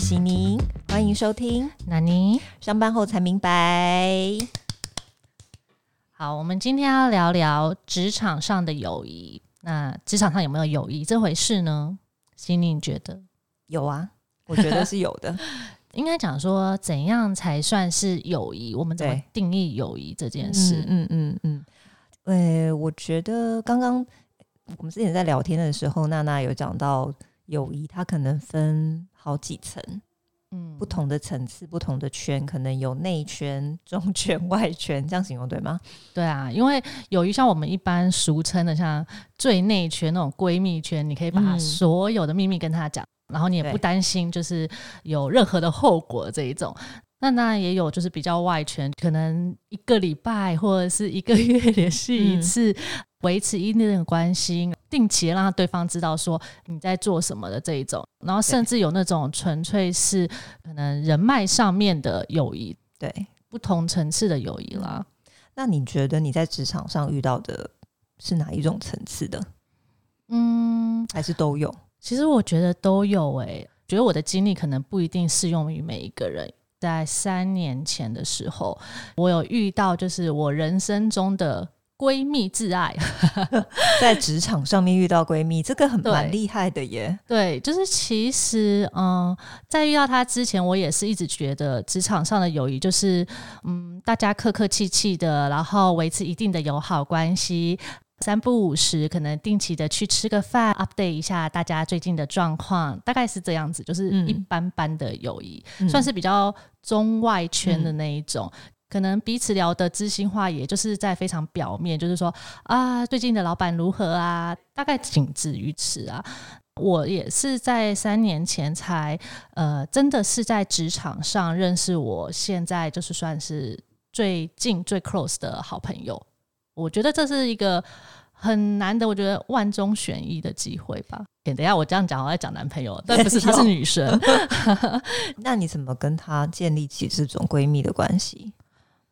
喜宁，欢迎收听。那你上班后才明白。好，我们今天要聊聊职场上的友谊。那职场上有没有友谊这回事呢？喜宁你觉得？有啊，我觉得是有的。应该讲说，怎样才算是友谊？我们怎么定义友谊这件事？嗯嗯嗯，呃，我觉得刚刚我们之前在聊天的时候，娜娜有讲到友谊，它可能分好几层，嗯不同的层次、不同的圈，可能有内圈、中圈、外圈，这样形容对吗？对啊，因为友谊像我们一般俗称的，像最内圈那种闺蜜圈，你可以把嗯所有的秘密跟她讲，然后你也不担心就是有任何的后果这一种。那当然也有就是比较外圈，可能一个礼拜或者是一个月 联系一次，维持一定的关系，定期让对方知道说你在做什么的这一种。然后甚至有那种纯粹是可能人脉上面的友谊，对。不同层次的友谊啦。那你觉得你在职场上遇到的是哪一种层次的，嗯，还是都有？其实我觉得都有诶、觉得我的经历可能不一定适用于每一个人。在三年前的时候，我有遇到就是我人生中的闺蜜挚爱，在职场上面遇到闺蜜，这个很蛮厉害的耶。对，就是其实嗯，在遇到她之前，我也是一直觉得职场上的友谊就是嗯，大家客客气气的，然后维持一定的友好关系。三不五时，可能定期的去吃个饭，update 一下大家最近的状况，大概是这样子，就是嗯一般般的友谊，嗯算是比较中外圈的那一种。可能彼此聊的知心话，也就是在非常表面，就是说啊，最近的老板如何啊，大概仅止于此啊。我也是在三年前才，呃，真的是在职场上认识我现在就是算是最近最 close 的好朋友。我觉得这是一个很难的，我觉得万中选一的机会吧。等一下，我这样讲，我在讲男朋友，但不是，她 是女生。那你怎么跟她建立起这种闺蜜的关系？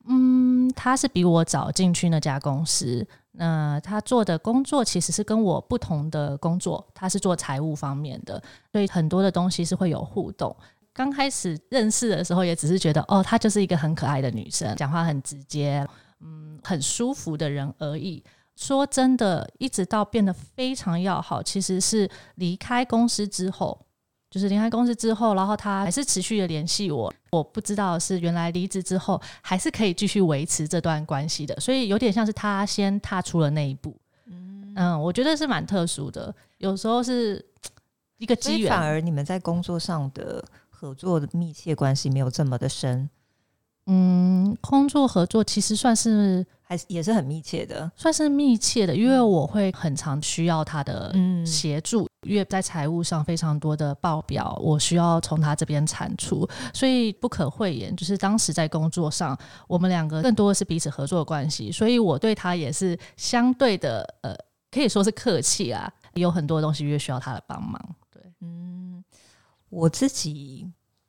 嗯，他是比我早进去那家公司。那他做的工作其实是跟我不同的工作，他是做财务方面的，所以很多的东西是会有互动。刚开始认识的时候，也只是觉得哦，她就是一个很可爱的女生，讲话很直接，嗯，很舒服的人而已。说真的，一直到变得非常要好，其实是离开公司之后，就是离开公司之后，然后他还是持续的联系我。我不知道是原来离职之后还是可以继续维持这段关系的，所以有点像是他先踏出了那一步。嗯我觉得是蛮特殊的，有时候是一个机缘反。而你们在工作上的合作的密切关系没有这么的深，嗯，工作合作其实算是还是也是很密切的。算是密切的，因为我会很常需要他的嗯协助，因为在财务上非常多的报表，我需要从他这边产出，所以不可讳言，就是当时在工作上，我们两个更多的是彼此合作的关系，所以我对他也是相对的，呃，可以说是客气啊，有很多东西越需要他的帮忙，对，嗯，我自己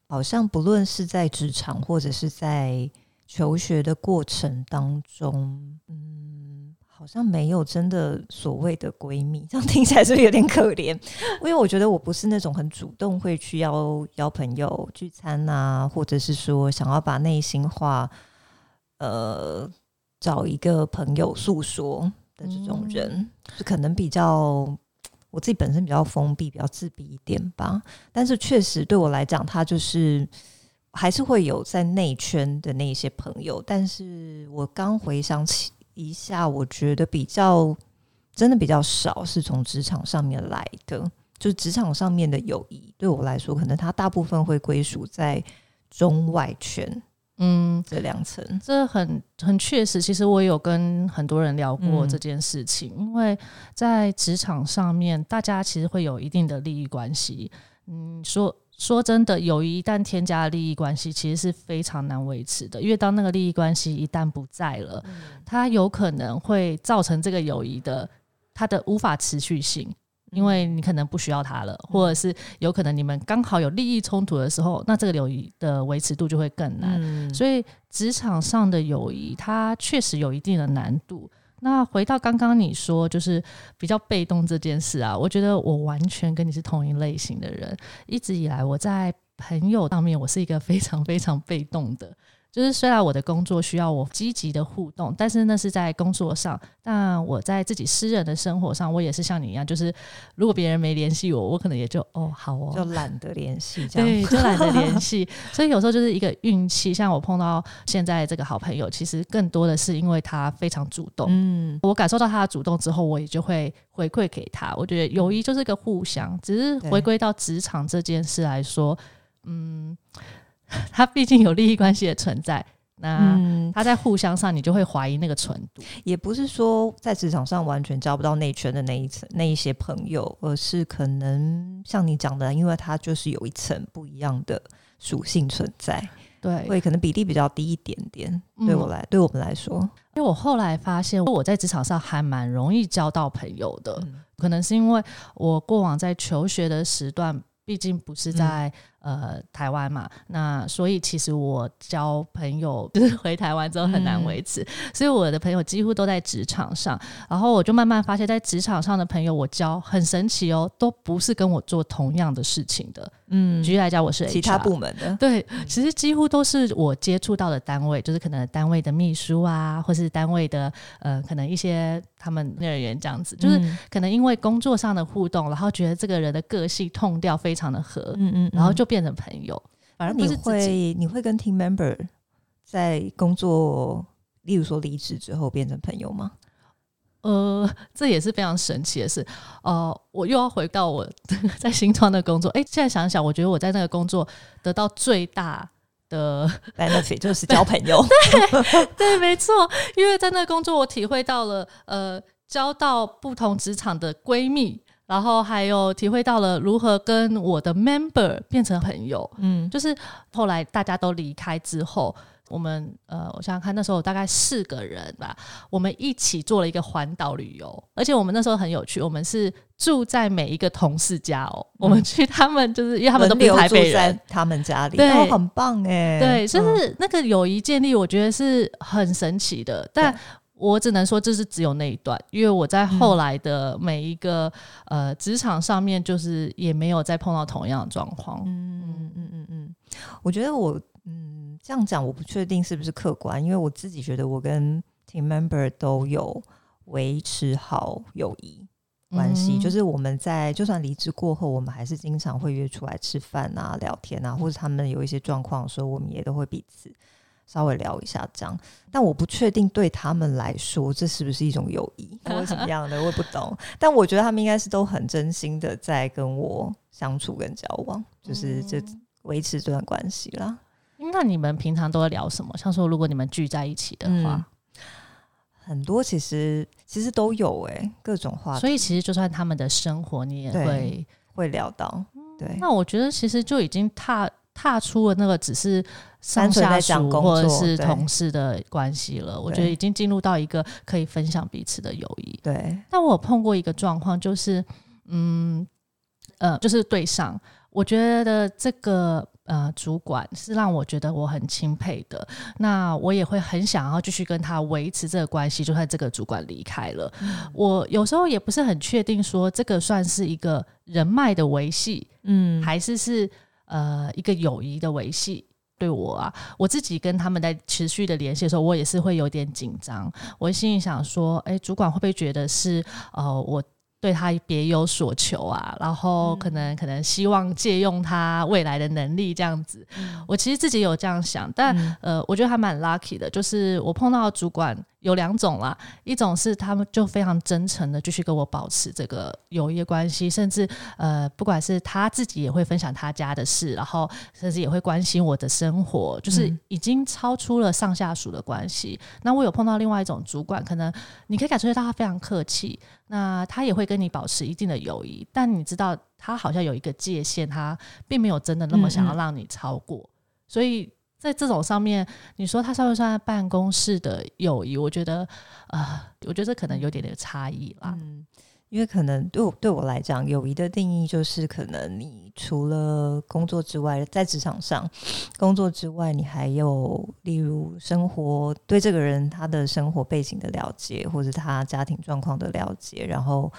好像不论是在职场或者是在求学的过程当中，嗯，好像没有真的所谓的闺蜜，这样听起来是不是有点可怜？因为我觉得我不是那种很主动会去邀邀朋友聚餐啊，或者是说想要把内心话，呃，找一个朋友诉说的这种人，就可能比较。我自己本身比较封闭，比较自闭一点吧。但是确实对我来讲，他就是还是会有在内圈的那一些朋友。但是我刚回想起一下，我觉得比较真的比较少是从职场上面来的，就是职场上面的友谊，对我来说，可能它大部分会归属在中外圈嗯，这两层。这很很确实，其实我有跟很多人聊过嗯这件事情，因为在职场上面，大家其实会有一定的利益关系。嗯，说说真的，友谊一旦添加了利益关系，其实是非常难维持的，因为当那个利益关系一旦不在了，它有可能会造成这个友谊的它的无法持续性。因为你可能不需要它了，或者是有可能你们刚好有利益冲突的时候，那这个友谊的维持度就会更难。嗯，所以职场上的友谊，它确实有一定的难度。那回到刚刚你说，就是比较被动这件事啊，我觉得我完全跟你是同一类型的人。一直以来，我在朋友上面，我是一个非常非常被动的。就是虽然我的工作需要我积极的互动，但是那是在工作上。但我在自己私人的生活上，我也是像你一样，就是如果别人没联系我，我可能也就哦好哦，就懒得联系，对，就懒得联 系。所以有时候就是一个运气。像我碰到现在这个好朋友，其实更多的是因为他非常主动。嗯，我感受到他的主动之后，我也就会回馈给他。我觉得友谊就是个互相，只是回归到职场这件事来说，嗯。他毕竟有利益关系的存在，那他在互相上，你就会怀疑那个纯度。也不是说在职场上完全交不到内圈的那一层那一些朋友，而是可能像你讲的，因为他就是有一层不一样的属性存在，对，会可能比例比较低一点点。对我来，对我们来说，因为我后来发现我在职场上还蛮容易交到朋友的，可能是因为我过往在求学的时段，毕竟不是在。呃，台湾嘛，那所以其实我交朋友 就是回台湾之后很难维持，所以我的朋友几乎都在职场上，然后我就慢慢发现，在职场上的朋友我交很神奇哦，都不是跟我做同样的事情的。嗯，举例来讲，我是其他部门的，对，其实几乎都是我接触到的单位，就是可能单位的秘书啊，或是单位的呃，可能一些他们人员这样子，就是可能因为工作上的互动，然后觉得这个人的个性痛调非常的合，嗯嗯，然后就。变成朋友，反而你会你会跟 team member 在工作，例如说离职之后变成朋友吗？呃，这也是非常神奇的事。呃，我又要回到我 在新创的工作。哎，现在想想，我觉得我在那个工作得到最大的 benefit 就是交朋友。对对，没错，因为在那个工作，我体会到了呃，交到不同职场的闺蜜。然后还有体会到了如何跟我的 member 变成朋友，嗯，就是后来大家都离开之后，我们呃，我想想看，那时候大概四个人吧，我们一起做了一个环岛旅游，而且我们那时候很有趣，我们是住在每一个同事家哦，我们去他们就是因为他们都是台北人，他们家里，对，很棒哎，对，就是那个友谊建立，我觉得是很神奇的，但。我只能说这是只有那一段，因为我在后来的每一个呃职场上面，就是也没有再碰到同样的状况。嗯嗯嗯嗯嗯，我觉得我嗯这样讲我不确定是不是客观，因为我自己觉得我跟 team member 都有维持好友谊关系，就是我们在就算离职过后，我们还是经常会约出来吃饭啊、聊天啊，或者他们有一些状况的时候，我们也都会彼此。稍微聊一下这样，但我不确定对他们来说这是不是一种友谊，或者怎么样的，我也不懂。但我觉得他们应该是都很真心的在跟我相处跟交往，就是这维持这段关系啦。那你们平常都在聊什么？像说如果你们聚在一起的话，很多其实其实都有哎，各种话。所以其实就算他们的生活，你也会会聊到。对，那我觉得其实就已经踏。踏出了那个只是上下属或者是同事的关系了，我觉得已经进入到一个可以分享彼此的友谊。对，但我碰过一个状况，就是嗯呃，就是对上，我觉得这个呃主管是让我觉得我很钦佩的，那我也会很想要继续跟他维持这个关系，就算这个主管离开了，我有时候也不是很确定说这个算是一个人脉的维系，嗯，还是是。呃，一个友谊的维系，对我啊，我自己跟他们在持续的联系的时候，我也是会有点紧张。我心里想说，哎，主管会不会觉得是呃我？对他别有所求啊，然后可能可能希望借用他未来的能力这样子。我其实自己有这样想，但呃，我觉得还蛮 lucky 的，就是我碰到的主管有两种啦，一种是他们就非常真诚的继续跟我保持这个友谊关系，甚至呃，不管是他自己也会分享他家的事，然后甚至也会关心我的生活，就是已经超出了上下属的关系。那我有碰到另外一种主管，可能你可以感受到他非常客气。那他也会跟你保持一定的友谊，但你知道他好像有一个界限，他并没有真的那么想要让你超过。所以在这种上面，你说他算不算办公室的友谊？我觉得，呃，我觉得这可能有点点差异啦。因为可能对我对我来讲，友谊的定义就是可能你除了工作之外，在职场上工作之外，你还有例如生活对这个人他的生活背景的了解，或者他家庭状况的了解，然后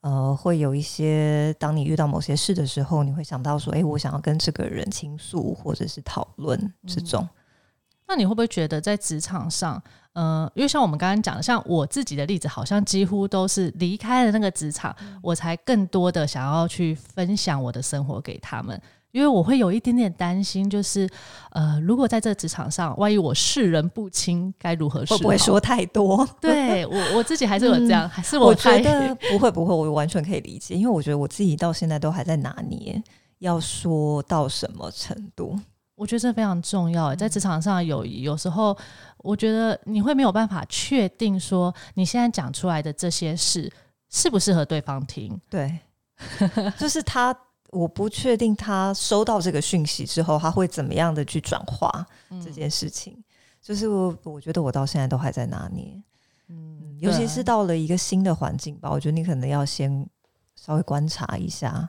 呃，会有一些当你遇到某些事的时候，你会想到说，哎，我想要跟这个人倾诉，或者是讨论这种。那你会不会觉得在职场上，呃，因为像我们刚刚讲的，像我自己的例子，好像几乎都是离开了那个职场，我才更多的想要去分享我的生活给他们。因为我会有一点点担心，就是呃，如果在这职场上，万一我世人不清，该如何？会不会说太多？对我我自己还是有这样，还是我觉得 不会不会，我完全可以理解，因为我觉得我自己到现在都还在拿捏，要说到什么程度。我觉得这非常重要，在职场上有有时候，我觉得你会没有办法确定说你现在讲出来的这些事适不适合对方听。对，就是他。我不确定他收到这个讯息之后，他会怎么样的去转化这件事情。就是我，我觉得我到现在都还在拿捏。嗯，尤其是到了一个新的环境吧，我觉得你可能要先稍微观察一下。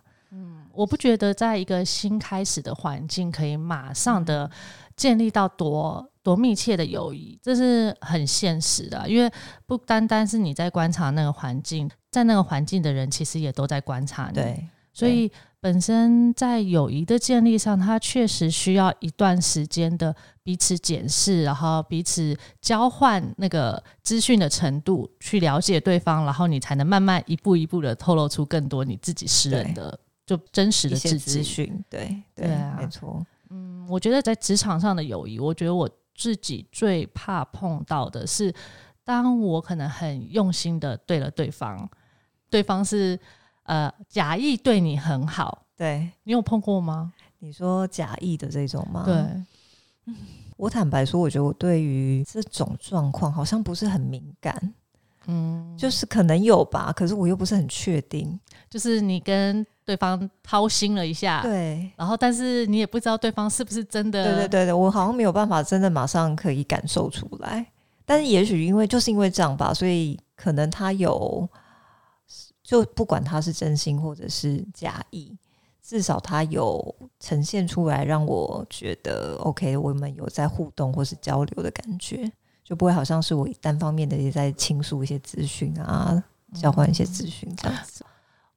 嗯，我不觉得在一个新开始的环境可以马上的建立到多多密切的友谊，这是很现实的。因为不单单是你在观察那个环境，在那个环境的人其实也都在观察你。对，所以。本身在友谊的建立上，它确实需要一段时间的彼此检视，然后彼此交换那个资讯的程度，去了解对方，然后你才能慢慢一步一步的透露出更多你自己私人的、就真实的资讯。对对啊，没错。嗯，我觉得在职场上的友谊，我觉得我自己最怕碰到的是，当我可能很用心的对了对方，对方是。呃，假意对你很好，对你有碰过吗？你说假意的这种吗？对，我坦白说，我觉得我对于这种状况好像不是很敏感，嗯，就是可能有吧，可是我又不是很确定。就是你跟对方掏心了一下，对，然后但是你也不知道对方是不是真的，对对对对，我好像没有办法真的马上可以感受出来，但是也许因为就是因为这样吧，所以可能他有。就不管他是真心或者是假意，至少他有呈现出来，让我觉得 OK，我们有在互动或是交流的感觉，就不会好像是我单方面的也在倾诉一些资讯啊，交换一些资讯这样子。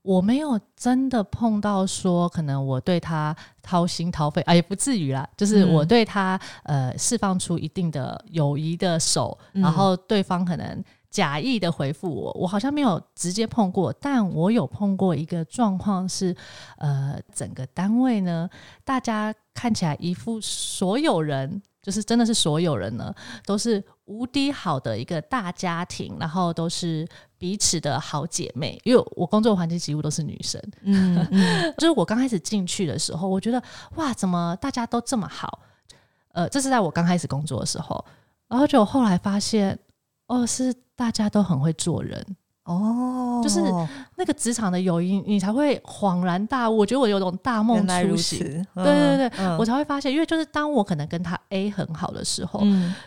我没有真的碰到说，可能我对他掏心掏肺，啊，也不至于啦，就是我对他呃释放出一定的友谊的手，然后对方可能。假意的回复我，我好像没有直接碰过，但我有碰过一个状况是，呃，整个单位呢，大家看起来一副所有人就是真的是所有人呢，都是无敌好的一个大家庭，然后都是彼此的好姐妹，因为我工作环境几乎都是女生，嗯，就是我刚开始进去的时候，我觉得哇，怎么大家都这么好？呃，这是在我刚开始工作的时候，然后就后来发现。哦，是大家都很会做人哦，就是那个职场的友谊，你才会恍然大悟。我觉得我有种大梦初醒，对对对，我才会发现，因为就是当我可能跟他 A 很好的时候，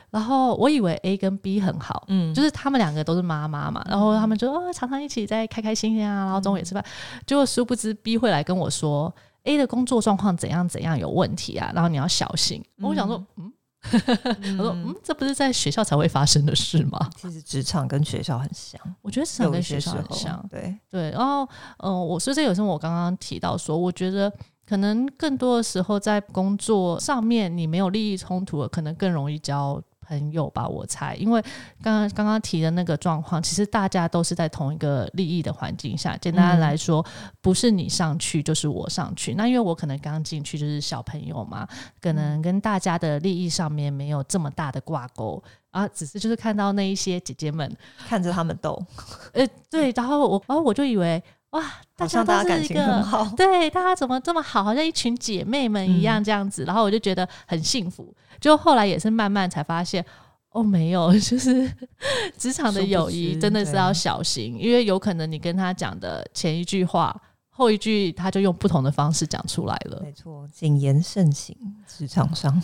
然后我以为 A 跟 B 很好，嗯，就是他们两个都是妈妈嘛，然后他们就哦常常一起在开开心心啊，然后中午也吃饭，结果殊不知 B 会来跟我说 A 的工作状况怎样怎样有问题啊，然后你要小心。我想说，嗯。我说，嗯，这不是在学校才会发生的事吗？其实职场跟学校很像，我觉得职场跟学校很像。对对，然后，嗯，我所以这有时候我刚刚提到说，我觉得可能更多的时候在工作上面，你没有利益冲突，可能更容易交。朋友吧，我猜，因为刚刚刚刚提的那个状况，其实大家都是在同一个利益的环境下。简单来说，不是你上去就是我上去。那因为我可能刚进去就是小朋友嘛，可能跟大家的利益上面没有这么大的挂钩啊，只是就是看到那一些姐姐们看着他们斗，呃，对，然后我，然后我就以为哇，大家都是一个好对，大家怎么这么好，好像一群姐妹们一样这样子，然后我就觉得很幸福。就后来也是慢慢才发现，哦，没有，就是 职场的友谊真的是要小心，因为有可能你跟他讲的前一句话，后一句他就用不同的方式讲出来了。没错，谨言慎行，职场上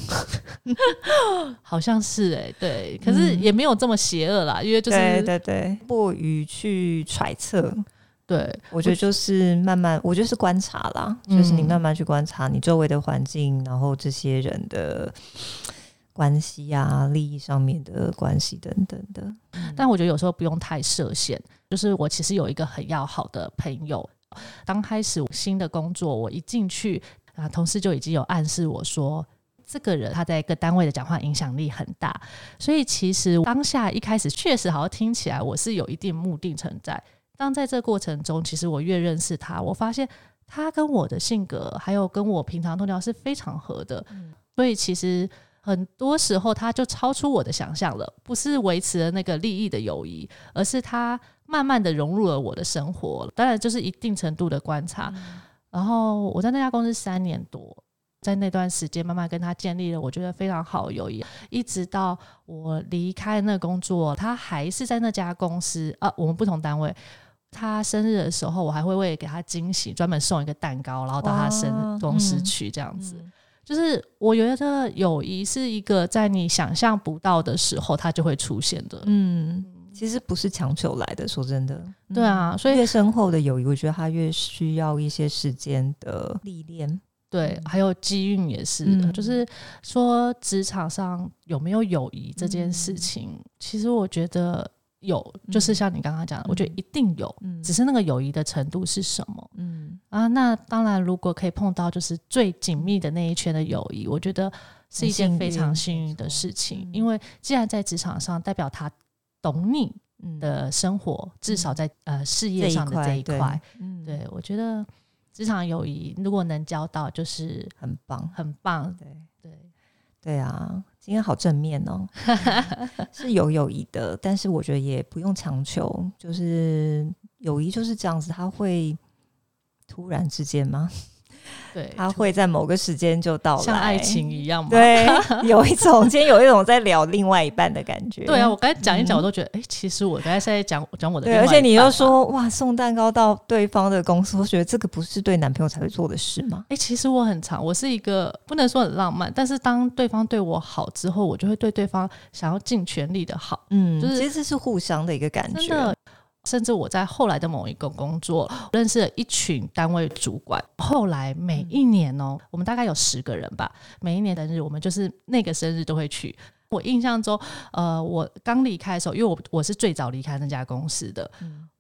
好像是哎，对，可是也没有这么邪恶啦，因为就是对对对，过于去揣测。对，我觉得就是慢慢，我觉得是观察啦，就是你慢慢去观察你周围的环境，然后这些人的关系啊、利益上面的关系等等的。但我觉得有时候不用太设限。就是我其实有一个很要好的朋友，刚开始新的工作，我一进去啊，同事就已经有暗示我说，这个人他在一个单位的讲话影响力很大。所以其实当下一开始确实好像听起来我是有一定目的存在。当在这过程中，其实我越认识他，我发现他跟我的性格还有跟我平常通聊是非常合的。所以其实。很多时候，他就超出我的想象了，不是维持了那个利益的友谊，而是他慢慢的融入了我的生活。当然，就是一定程度的观察。然后我在那家公司三年多，在那段时间慢慢跟他建立了我觉得非常好的友谊，一直到我离开那工作，他还是在那家公司啊，我们不同单位。他生日的时候，我还会为给他惊喜，专门送一个蛋糕，然后到他生公司去这样子。就是我觉得友谊是一个在你想象不到的时候，它就会出现的。嗯，其实不是强求来的，说真的。对啊，所以越深厚的友谊，我觉得它越需要一些时间的历练。对，还有机运也是。就是说，职场上有没有友谊这件事情，其实我觉得。有，就是像你刚刚讲的，我觉得一定有，只是那个友谊的程度是什么？嗯啊，那当然，如果可以碰到就是最紧密的那一圈的友谊，我觉得是一件非常幸运的事情。因为既然在职场上，代表他懂你的生活，至少在呃事业上的这一块，对我觉得职场友谊如果能交到，就是很棒，很棒。对对对啊。今天好正面哦，是有友谊的，但是我觉得也不用强求，就是友谊就是这样子，他会突然之间吗？对，他会在某个时间就到像爱情一样吗？对，有一种今天有一种在聊另外一半的感觉。对啊，我刚才讲一讲，我都觉得，哎，其实我刚才在讲讲我的。对，而且你又说，哇，送蛋糕到对方的公司，我觉得这个不是对男朋友才会做的事吗？哎，其实我很长，我是一个不能说很浪漫，但是当对方对我好之后，我就会对对方想要尽全力的好。嗯，就是其实是互相的一个感觉。甚至我在后来的某一个工作，认识了一群单位主管。后来每一年哦，我们大概有十个人吧，每一年生日我们就是那个生日都会去。我印象中，呃，我刚离开的时候，因为我我是最早离开那家公司的，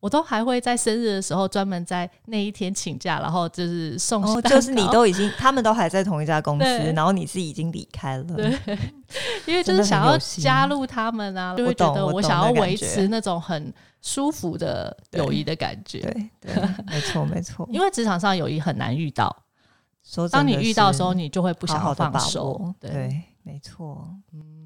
我都还会在生日的时候专门在那一天请假，然后就是送。就是你都已经，他们都还在同一家公司，然后你是已经离开了。对，因为就是想要加入他们啊，就会觉得我想要维持那种很舒服的友谊的感觉。对，对，没错，没错。因为职场上友谊很难遇到，当你遇到的时候，你就会不想要放手。对，没错。嗯。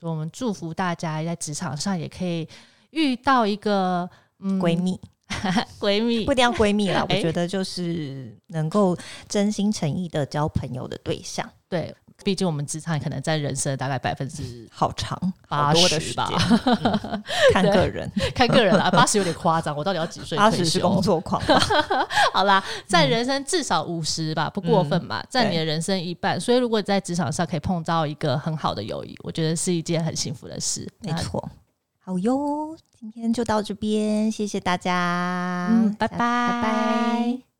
我们祝福大家在职场上也可以遇到一个闺蜜，闺蜜。不一定要闺蜜啦，我觉得就是能够真心诚意的交朋友的对象，对。毕竟我们职场可能在人生大概百分之好长八十吧，看个人，看个人啦，八十有点夸张。我到底要几岁？八十是工作狂。好啦，在人生至少五十吧，不过分吧，占你的人生一半。所以如果在职场上可以碰到一个很好的友谊，我觉得是一件很幸福的事。没错。好哟，今天就到这边，谢谢大家，拜拜拜拜。